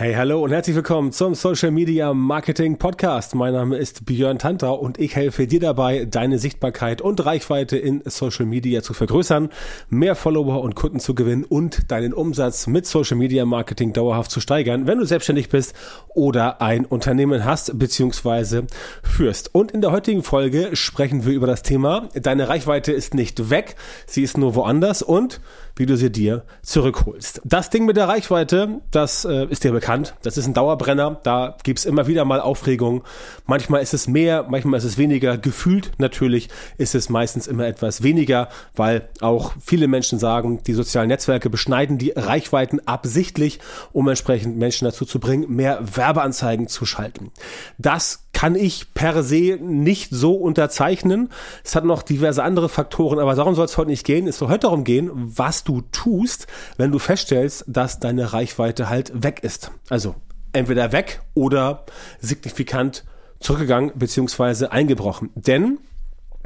Hey, hallo und herzlich willkommen zum Social Media Marketing Podcast. Mein Name ist Björn Tantra und ich helfe dir dabei, deine Sichtbarkeit und Reichweite in Social Media zu vergrößern, mehr Follower und Kunden zu gewinnen und deinen Umsatz mit Social Media Marketing dauerhaft zu steigern, wenn du selbstständig bist oder ein Unternehmen hast bzw. führst. Und in der heutigen Folge sprechen wir über das Thema, deine Reichweite ist nicht weg, sie ist nur woanders und wie du sie dir zurückholst. Das Ding mit der Reichweite, das äh, ist dir bekannt. Das ist ein Dauerbrenner. Da gibt's immer wieder mal Aufregung. Manchmal ist es mehr, manchmal ist es weniger. Gefühlt natürlich ist es meistens immer etwas weniger, weil auch viele Menschen sagen, die sozialen Netzwerke beschneiden die Reichweiten absichtlich, um entsprechend Menschen dazu zu bringen, mehr Werbeanzeigen zu schalten. Das kann ich per se nicht so unterzeichnen. Es hat noch diverse andere Faktoren, aber darum soll es heute nicht gehen. Es soll heute darum gehen, was du tust, wenn du feststellst, dass deine Reichweite halt weg ist. Also entweder weg oder signifikant zurückgegangen beziehungsweise eingebrochen. Denn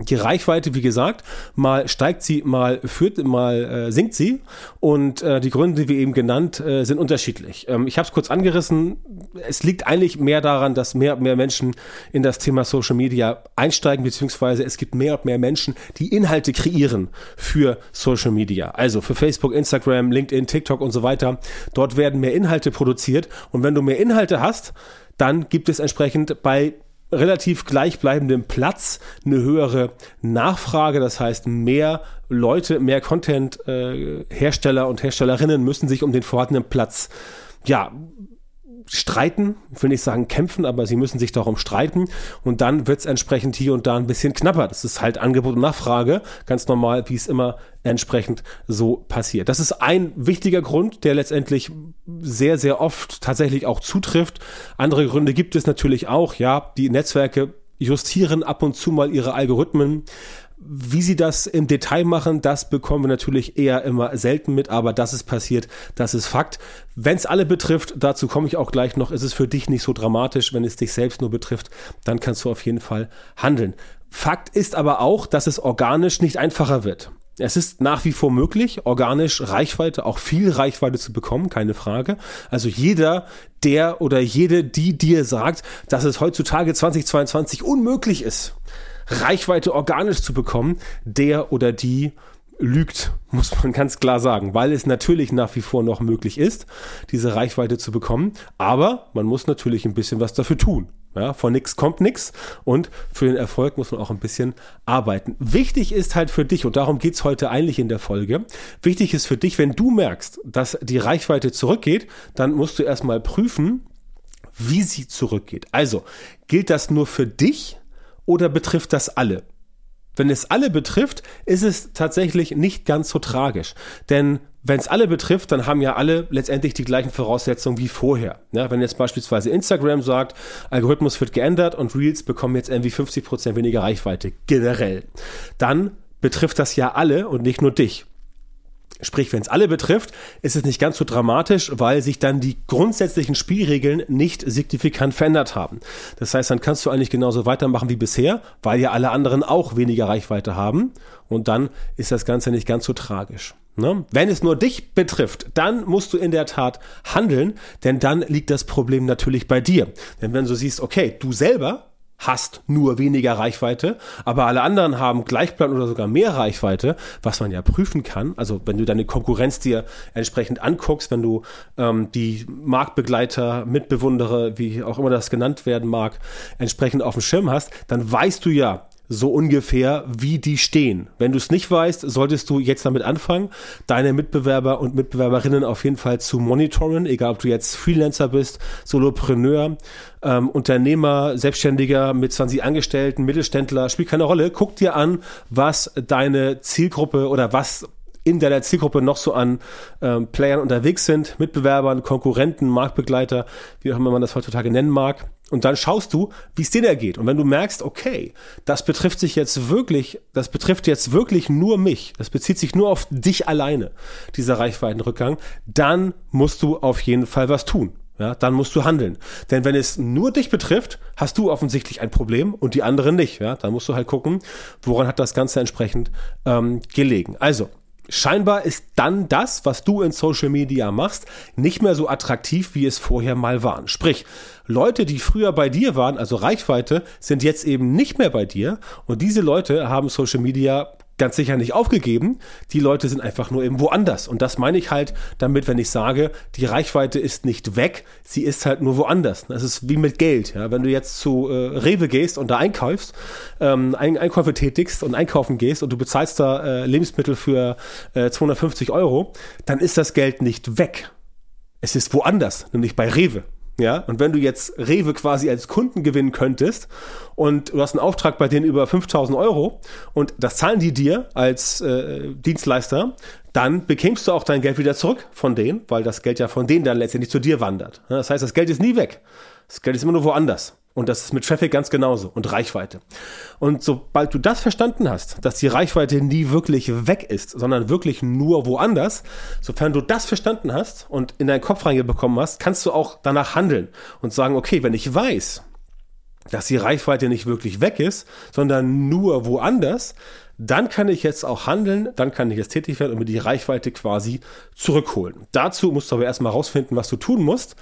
die Reichweite, wie gesagt, mal steigt sie, mal führt, mal äh, sinkt sie. Und äh, die Gründe, wir eben genannt, äh, sind unterschiedlich. Ähm, ich habe es kurz angerissen. Es liegt eigentlich mehr daran, dass mehr und mehr Menschen in das Thema Social Media einsteigen, beziehungsweise es gibt mehr und mehr Menschen, die Inhalte kreieren für Social Media. Also für Facebook, Instagram, LinkedIn, TikTok und so weiter. Dort werden mehr Inhalte produziert. Und wenn du mehr Inhalte hast, dann gibt es entsprechend bei relativ gleichbleibendem Platz eine höhere Nachfrage. Das heißt, mehr Leute, mehr Content-Hersteller äh, und Herstellerinnen müssen sich um den vorhandenen Platz ja, streiten, ich will nicht sagen kämpfen, aber sie müssen sich darum streiten und dann wird es entsprechend hier und da ein bisschen knapper. Das ist halt Angebot und Nachfrage, ganz normal, wie es immer entsprechend so passiert. Das ist ein wichtiger Grund, der letztendlich sehr, sehr oft tatsächlich auch zutrifft. Andere Gründe gibt es natürlich auch, ja, die Netzwerke justieren ab und zu mal ihre Algorithmen. Wie sie das im Detail machen, das bekommen wir natürlich eher immer selten mit, aber das ist passiert, das ist Fakt. Wenn es alle betrifft, dazu komme ich auch gleich noch, ist es für dich nicht so dramatisch, wenn es dich selbst nur betrifft, dann kannst du auf jeden Fall handeln. Fakt ist aber auch, dass es organisch nicht einfacher wird. Es ist nach wie vor möglich, organisch Reichweite, auch viel Reichweite zu bekommen, keine Frage. Also jeder, der oder jede, die dir sagt, dass es heutzutage 2022 unmöglich ist, Reichweite organisch zu bekommen, der oder die lügt, muss man ganz klar sagen, weil es natürlich nach wie vor noch möglich ist, diese Reichweite zu bekommen, aber man muss natürlich ein bisschen was dafür tun. Ja, von nichts kommt nichts und für den Erfolg muss man auch ein bisschen arbeiten. Wichtig ist halt für dich, und darum geht's heute eigentlich in der Folge, wichtig ist für dich, wenn du merkst, dass die Reichweite zurückgeht, dann musst du erstmal prüfen, wie sie zurückgeht. Also, gilt das nur für dich oder betrifft das alle? Wenn es alle betrifft, ist es tatsächlich nicht ganz so tragisch. Denn wenn es alle betrifft, dann haben ja alle letztendlich die gleichen Voraussetzungen wie vorher. Ja, wenn jetzt beispielsweise Instagram sagt, Algorithmus wird geändert und Reels bekommen jetzt irgendwie 50 Prozent weniger Reichweite generell, dann betrifft das ja alle und nicht nur dich. Sprich, wenn es alle betrifft, ist es nicht ganz so dramatisch, weil sich dann die grundsätzlichen Spielregeln nicht signifikant verändert haben. Das heißt, dann kannst du eigentlich genauso weitermachen wie bisher, weil ja alle anderen auch weniger Reichweite haben. Und dann ist das Ganze nicht ganz so tragisch. Ne? Wenn es nur dich betrifft, dann musst du in der Tat handeln, denn dann liegt das Problem natürlich bei dir. Denn wenn du siehst, okay, du selber hast nur weniger Reichweite, aber alle anderen haben gleichplan oder sogar mehr Reichweite, was man ja prüfen kann. Also wenn du deine Konkurrenz dir entsprechend anguckst, wenn du ähm, die Marktbegleiter, Mitbewundere, wie auch immer das genannt werden mag, entsprechend auf dem Schirm hast, dann weißt du ja, so ungefähr, wie die stehen. Wenn du es nicht weißt, solltest du jetzt damit anfangen, deine Mitbewerber und Mitbewerberinnen auf jeden Fall zu monitoren, egal ob du jetzt Freelancer bist, Solopreneur, ähm, Unternehmer, Selbstständiger mit 20 Angestellten, Mittelständler, spielt keine Rolle. Guck dir an, was deine Zielgruppe oder was in deiner Zielgruppe noch so an ähm, Playern unterwegs sind, Mitbewerbern, Konkurrenten, Marktbegleiter, wie auch immer man das heutzutage nennen mag. Und dann schaust du, wie es denen ergeht. Und wenn du merkst, okay, das betrifft sich jetzt wirklich, das betrifft jetzt wirklich nur mich, das bezieht sich nur auf dich alleine, dieser Reichweitenrückgang, dann musst du auf jeden Fall was tun. Ja, dann musst du handeln. Denn wenn es nur dich betrifft, hast du offensichtlich ein Problem und die anderen nicht. Ja, dann musst du halt gucken, woran hat das Ganze entsprechend ähm, gelegen. Also, Scheinbar ist dann das, was du in Social Media machst, nicht mehr so attraktiv, wie es vorher mal waren. Sprich, Leute, die früher bei dir waren, also Reichweite, sind jetzt eben nicht mehr bei dir und diese Leute haben Social Media ganz sicher nicht aufgegeben. Die Leute sind einfach nur eben woanders. Und das meine ich halt damit, wenn ich sage, die Reichweite ist nicht weg, sie ist halt nur woanders. Das ist wie mit Geld. Ja? Wenn du jetzt zu äh, Rewe gehst und da einkaufst, ähm, Ein Einkäufe tätigst und einkaufen gehst und du bezahlst da äh, Lebensmittel für äh, 250 Euro, dann ist das Geld nicht weg. Es ist woanders, nämlich bei Rewe. Ja, und wenn du jetzt Rewe quasi als Kunden gewinnen könntest und du hast einen Auftrag bei denen über 5000 Euro und das zahlen die dir als äh, Dienstleister, dann bekämst du auch dein Geld wieder zurück von denen, weil das Geld ja von denen dann letztendlich zu dir wandert. Das heißt, das Geld ist nie weg. Das Geld ist immer nur woanders. Und das ist mit Traffic ganz genauso und Reichweite. Und sobald du das verstanden hast, dass die Reichweite nie wirklich weg ist, sondern wirklich nur woanders, sofern du das verstanden hast und in deinen Kopf reingebekommen hast, kannst du auch danach handeln und sagen, okay, wenn ich weiß, dass die Reichweite nicht wirklich weg ist, sondern nur woanders, dann kann ich jetzt auch handeln, dann kann ich jetzt tätig werden und mir die Reichweite quasi zurückholen. Dazu musst du aber erstmal rausfinden, was du tun musst.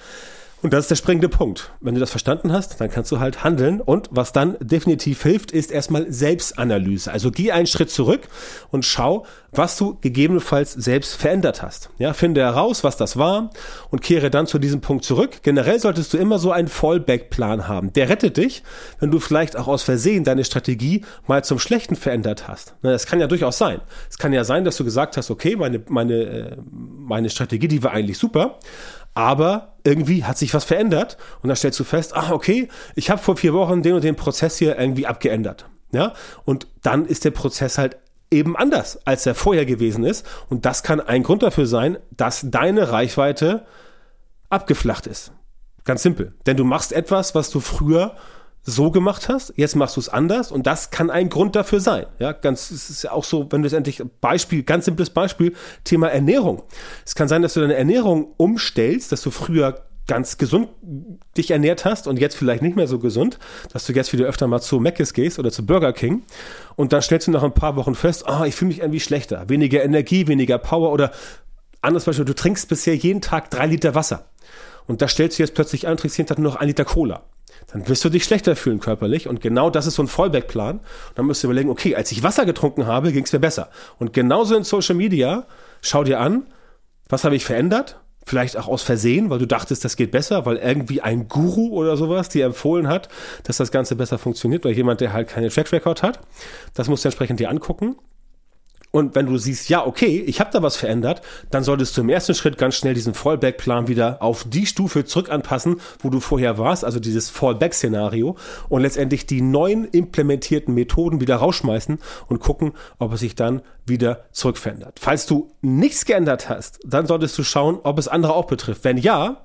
Und das ist der springende Punkt. Wenn du das verstanden hast, dann kannst du halt handeln. Und was dann definitiv hilft, ist erstmal Selbstanalyse. Also geh einen Schritt zurück und schau, was du gegebenenfalls selbst verändert hast. Ja, finde heraus, was das war und kehre dann zu diesem Punkt zurück. Generell solltest du immer so einen Fallback-Plan haben. Der rettet dich, wenn du vielleicht auch aus Versehen deine Strategie mal zum Schlechten verändert hast. Das kann ja durchaus sein. Es kann ja sein, dass du gesagt hast, okay, meine, meine, äh, meine Strategie, die war eigentlich super aber irgendwie hat sich was verändert und dann stellst du fest, ah, okay, ich habe vor vier Wochen den und den Prozess hier irgendwie abgeändert. Ja, und dann ist der Prozess halt eben anders, als er vorher gewesen ist. Und das kann ein Grund dafür sein, dass deine Reichweite abgeflacht ist. Ganz simpel. Denn du machst etwas, was du früher so gemacht hast, jetzt machst du es anders und das kann ein Grund dafür sein. Ja, ganz, es ist ja auch so, wenn du es endlich, Beispiel, ganz simples Beispiel, Thema Ernährung. Es kann sein, dass du deine Ernährung umstellst, dass du früher ganz gesund dich ernährt hast und jetzt vielleicht nicht mehr so gesund, dass du jetzt wieder öfter mal zu Mc's gehst oder zu Burger King und dann stellst du nach ein paar Wochen fest, ah, oh, ich fühle mich irgendwie schlechter, weniger Energie, weniger Power oder anderes Beispiel, du trinkst bisher jeden Tag drei Liter Wasser und da stellst du jetzt plötzlich an, trinkst jeden Tag nur noch ein Liter Cola dann wirst du dich schlechter fühlen körperlich. Und genau das ist so ein Fallback-Plan. Dann musst du überlegen, okay, als ich Wasser getrunken habe, ging es mir besser. Und genauso in Social Media, schau dir an, was habe ich verändert? Vielleicht auch aus Versehen, weil du dachtest, das geht besser, weil irgendwie ein Guru oder sowas dir empfohlen hat, dass das Ganze besser funktioniert, oder jemand, der halt keine Track Record hat. Das musst du entsprechend dir angucken. Und wenn du siehst, ja, okay, ich habe da was verändert, dann solltest du im ersten Schritt ganz schnell diesen Fallback-Plan wieder auf die Stufe zurück anpassen, wo du vorher warst, also dieses Fallback-Szenario und letztendlich die neuen implementierten Methoden wieder rausschmeißen und gucken, ob es sich dann wieder zurück verändert. Falls du nichts geändert hast, dann solltest du schauen, ob es andere auch betrifft. Wenn ja,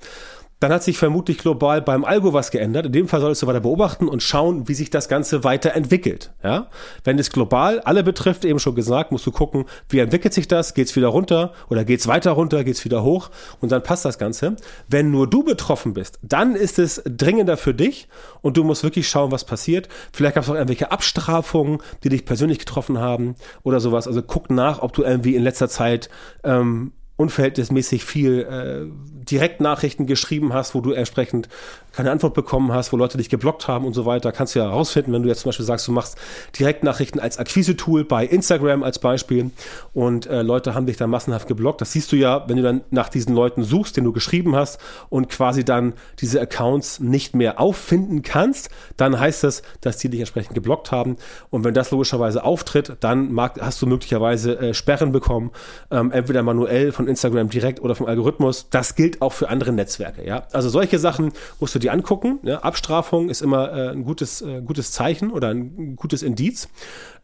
dann hat sich vermutlich global beim Algo was geändert. In dem Fall solltest du weiter beobachten und schauen, wie sich das Ganze weiterentwickelt. Ja? Wenn es global alle betrifft, eben schon gesagt, musst du gucken, wie entwickelt sich das? Geht's wieder runter oder geht's weiter runter? Geht's wieder hoch? Und dann passt das Ganze. Wenn nur du betroffen bist, dann ist es dringender für dich und du musst wirklich schauen, was passiert. Vielleicht gab es auch irgendwelche Abstrafungen, die dich persönlich getroffen haben oder sowas. Also guck nach, ob du irgendwie in letzter Zeit ähm, unverhältnismäßig viel äh, Direktnachrichten geschrieben hast, wo du entsprechend keine Antwort bekommen hast, wo Leute dich geblockt haben und so weiter, kannst du ja herausfinden, wenn du jetzt zum Beispiel sagst, du machst Direktnachrichten als Akquise-Tool bei Instagram als Beispiel und äh, Leute haben dich dann massenhaft geblockt. Das siehst du ja, wenn du dann nach diesen Leuten suchst, den du geschrieben hast und quasi dann diese Accounts nicht mehr auffinden kannst, dann heißt das, dass die dich entsprechend geblockt haben. Und wenn das logischerweise auftritt, dann mag, hast du möglicherweise äh, Sperren bekommen, ähm, entweder manuell von Instagram direkt oder vom Algorithmus. Das gilt auch für andere Netzwerke. Ja, also solche Sachen musst du dir angucken. Ja? Abstrafung ist immer äh, ein gutes, äh, gutes Zeichen oder ein gutes Indiz.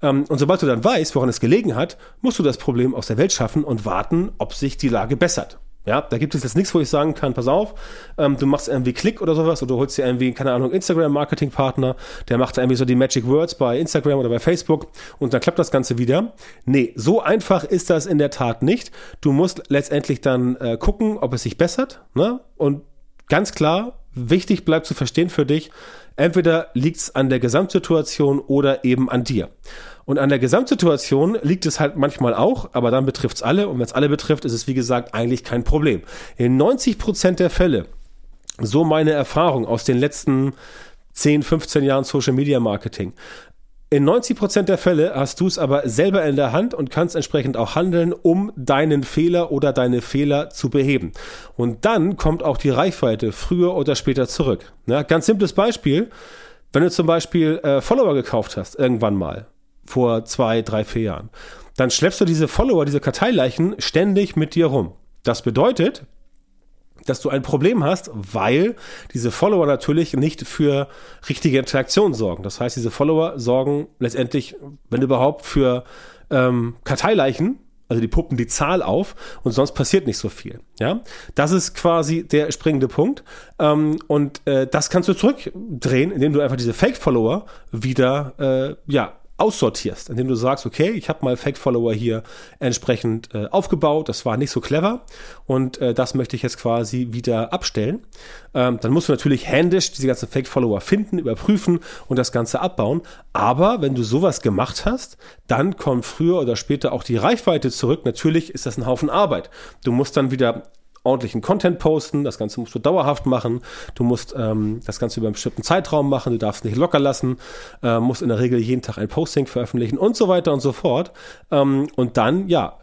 Ähm, und sobald du dann weißt, woran es gelegen hat, musst du das Problem aus der Welt schaffen und warten, ob sich die Lage bessert. Ja, da gibt es jetzt nichts, wo ich sagen kann, pass auf, ähm, du machst irgendwie Klick oder sowas oder du holst dir irgendwie, keine Ahnung, Instagram-Marketing-Partner, der macht irgendwie so die Magic Words bei Instagram oder bei Facebook und dann klappt das Ganze wieder. Nee, so einfach ist das in der Tat nicht. Du musst letztendlich dann äh, gucken, ob es sich bessert, ne? Und ganz klar, wichtig bleibt zu verstehen für dich, entweder liegt es an der Gesamtsituation oder eben an dir. Und an der Gesamtsituation liegt es halt manchmal auch, aber dann betrifft es alle. Und wenn es alle betrifft, ist es wie gesagt eigentlich kein Problem. In 90 Prozent der Fälle, so meine Erfahrung aus den letzten 10, 15 Jahren Social Media Marketing, in 90 Prozent der Fälle hast du es aber selber in der Hand und kannst entsprechend auch handeln, um deinen Fehler oder deine Fehler zu beheben. Und dann kommt auch die Reichweite früher oder später zurück. Ja, ganz simples Beispiel. Wenn du zum Beispiel äh, Follower gekauft hast, irgendwann mal, vor zwei, drei, vier Jahren, dann schleppst du diese Follower, diese Karteileichen ständig mit dir rum. Das bedeutet, dass du ein Problem hast, weil diese Follower natürlich nicht für richtige Interaktion sorgen. Das heißt, diese Follower sorgen letztendlich, wenn überhaupt, für ähm, Karteileichen, also die puppen die Zahl auf und sonst passiert nicht so viel. Ja, das ist quasi der springende Punkt ähm, und äh, das kannst du zurückdrehen, indem du einfach diese Fake-Follower wieder äh, ja aussortierst, indem du sagst, okay, ich habe mal Fake-Follower hier entsprechend äh, aufgebaut, das war nicht so clever und äh, das möchte ich jetzt quasi wieder abstellen. Ähm, dann musst du natürlich händisch diese ganzen Fake-Follower finden, überprüfen und das Ganze abbauen. Aber wenn du sowas gemacht hast, dann kommt früher oder später auch die Reichweite zurück. Natürlich ist das ein Haufen Arbeit. Du musst dann wieder ordentlichen Content posten, das Ganze musst du dauerhaft machen, du musst ähm, das Ganze über einen bestimmten Zeitraum machen, du darfst nicht locker lassen, äh, musst in der Regel jeden Tag ein Posting veröffentlichen und so weiter und so fort. Ähm, und dann, ja,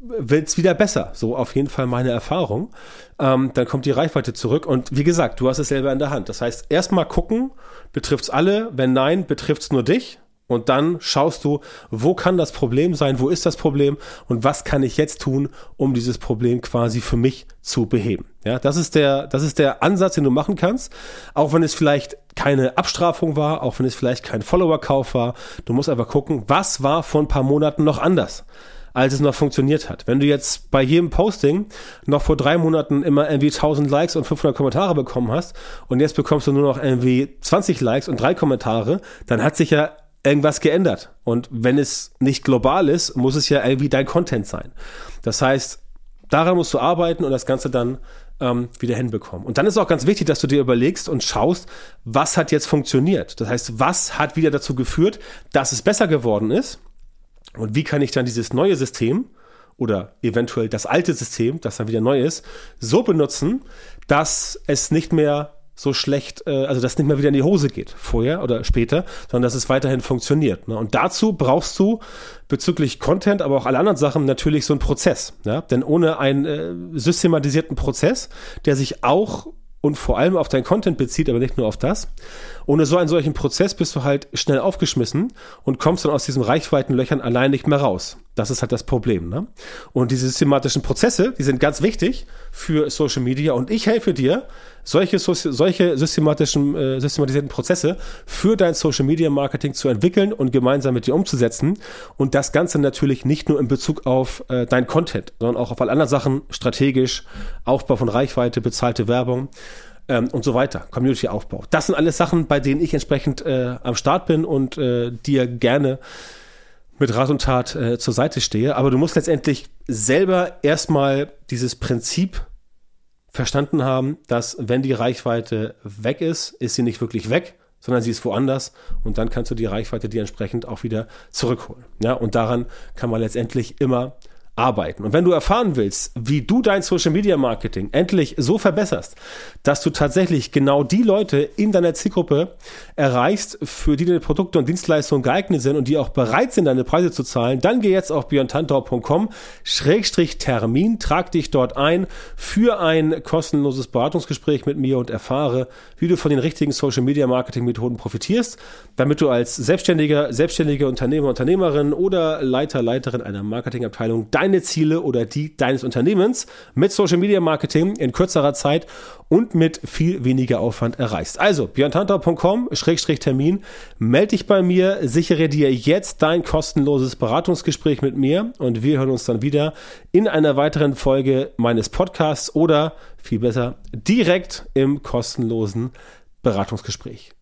wird's wieder besser. So auf jeden Fall meine Erfahrung. Ähm, dann kommt die Reichweite zurück und wie gesagt, du hast es selber in der Hand. Das heißt, erstmal gucken, betrifft's alle? Wenn nein, betrifft's nur dich? Und dann schaust du, wo kann das Problem sein, wo ist das Problem und was kann ich jetzt tun, um dieses Problem quasi für mich zu beheben. Ja, das ist der, das ist der Ansatz, den du machen kannst. Auch wenn es vielleicht keine Abstrafung war, auch wenn es vielleicht kein Follower-Kauf war. Du musst einfach gucken, was war vor ein paar Monaten noch anders als es noch funktioniert hat. Wenn du jetzt bei jedem Posting noch vor drei Monaten immer irgendwie 1000 Likes und 500 Kommentare bekommen hast und jetzt bekommst du nur noch irgendwie 20 Likes und drei Kommentare, dann hat sich ja irgendwas geändert. Und wenn es nicht global ist, muss es ja irgendwie dein Content sein. Das heißt, daran musst du arbeiten und das Ganze dann ähm, wieder hinbekommen. Und dann ist auch ganz wichtig, dass du dir überlegst und schaust, was hat jetzt funktioniert. Das heißt, was hat wieder dazu geführt, dass es besser geworden ist und wie kann ich dann dieses neue System oder eventuell das alte System, das dann wieder neu ist, so benutzen, dass es nicht mehr so schlecht, äh, also dass nicht mehr wieder in die Hose geht, vorher oder später, sondern dass es weiterhin funktioniert. Ne? Und dazu brauchst du bezüglich Content, aber auch alle anderen Sachen natürlich so einen Prozess. Ja? Denn ohne einen äh, systematisierten Prozess, der sich auch und vor allem auf dein Content bezieht, aber nicht nur auf das. Ohne so einen solchen Prozess bist du halt schnell aufgeschmissen und kommst dann aus diesen Reichweitenlöchern allein nicht mehr raus. Das ist halt das Problem. Ne? Und diese systematischen Prozesse, die sind ganz wichtig für Social Media und ich helfe dir, solche, solche systematischen, äh, systematisierten Prozesse für dein Social Media Marketing zu entwickeln und gemeinsam mit dir umzusetzen. Und das Ganze natürlich nicht nur in Bezug auf äh, dein Content, sondern auch auf alle anderen Sachen, strategisch, Aufbau von Reichweite, bezahlte Werbung ähm, und so weiter, Community-Aufbau. Das sind alles Sachen, bei denen ich entsprechend äh, am Start bin und äh, dir gerne mit Rat und Tat äh, zur Seite stehe. Aber du musst letztendlich selber erstmal dieses Prinzip verstanden haben, dass wenn die Reichweite weg ist, ist sie nicht wirklich weg, sondern sie ist woanders und dann kannst du die Reichweite dir entsprechend auch wieder zurückholen. Ja, und daran kann man letztendlich immer arbeiten. Und wenn du erfahren willst, wie du dein Social Media Marketing endlich so verbesserst, dass du tatsächlich genau die Leute in deiner Zielgruppe erreichst, für die deine Produkte und Dienstleistungen geeignet sind und die auch bereit sind, deine Preise zu zahlen, dann geh jetzt auf björntantau.com Schrägstrich Termin, trag dich dort ein für ein kostenloses Beratungsgespräch mit mir und erfahre, wie du von den richtigen Social Media Marketing Methoden profitierst, damit du als Selbstständiger, selbstständige Unternehmer, Unternehmerin oder Leiter, Leiterin einer Marketingabteilung deine Ziele oder die deines Unternehmens mit Social Media Marketing in kürzerer Zeit und mit viel weniger Aufwand erreichst. Also björntantau.com-termin, melde dich bei mir, sichere dir jetzt dein kostenloses Beratungsgespräch mit mir und wir hören uns dann wieder in einer weiteren Folge meines Podcasts oder viel besser direkt im kostenlosen Beratungsgespräch.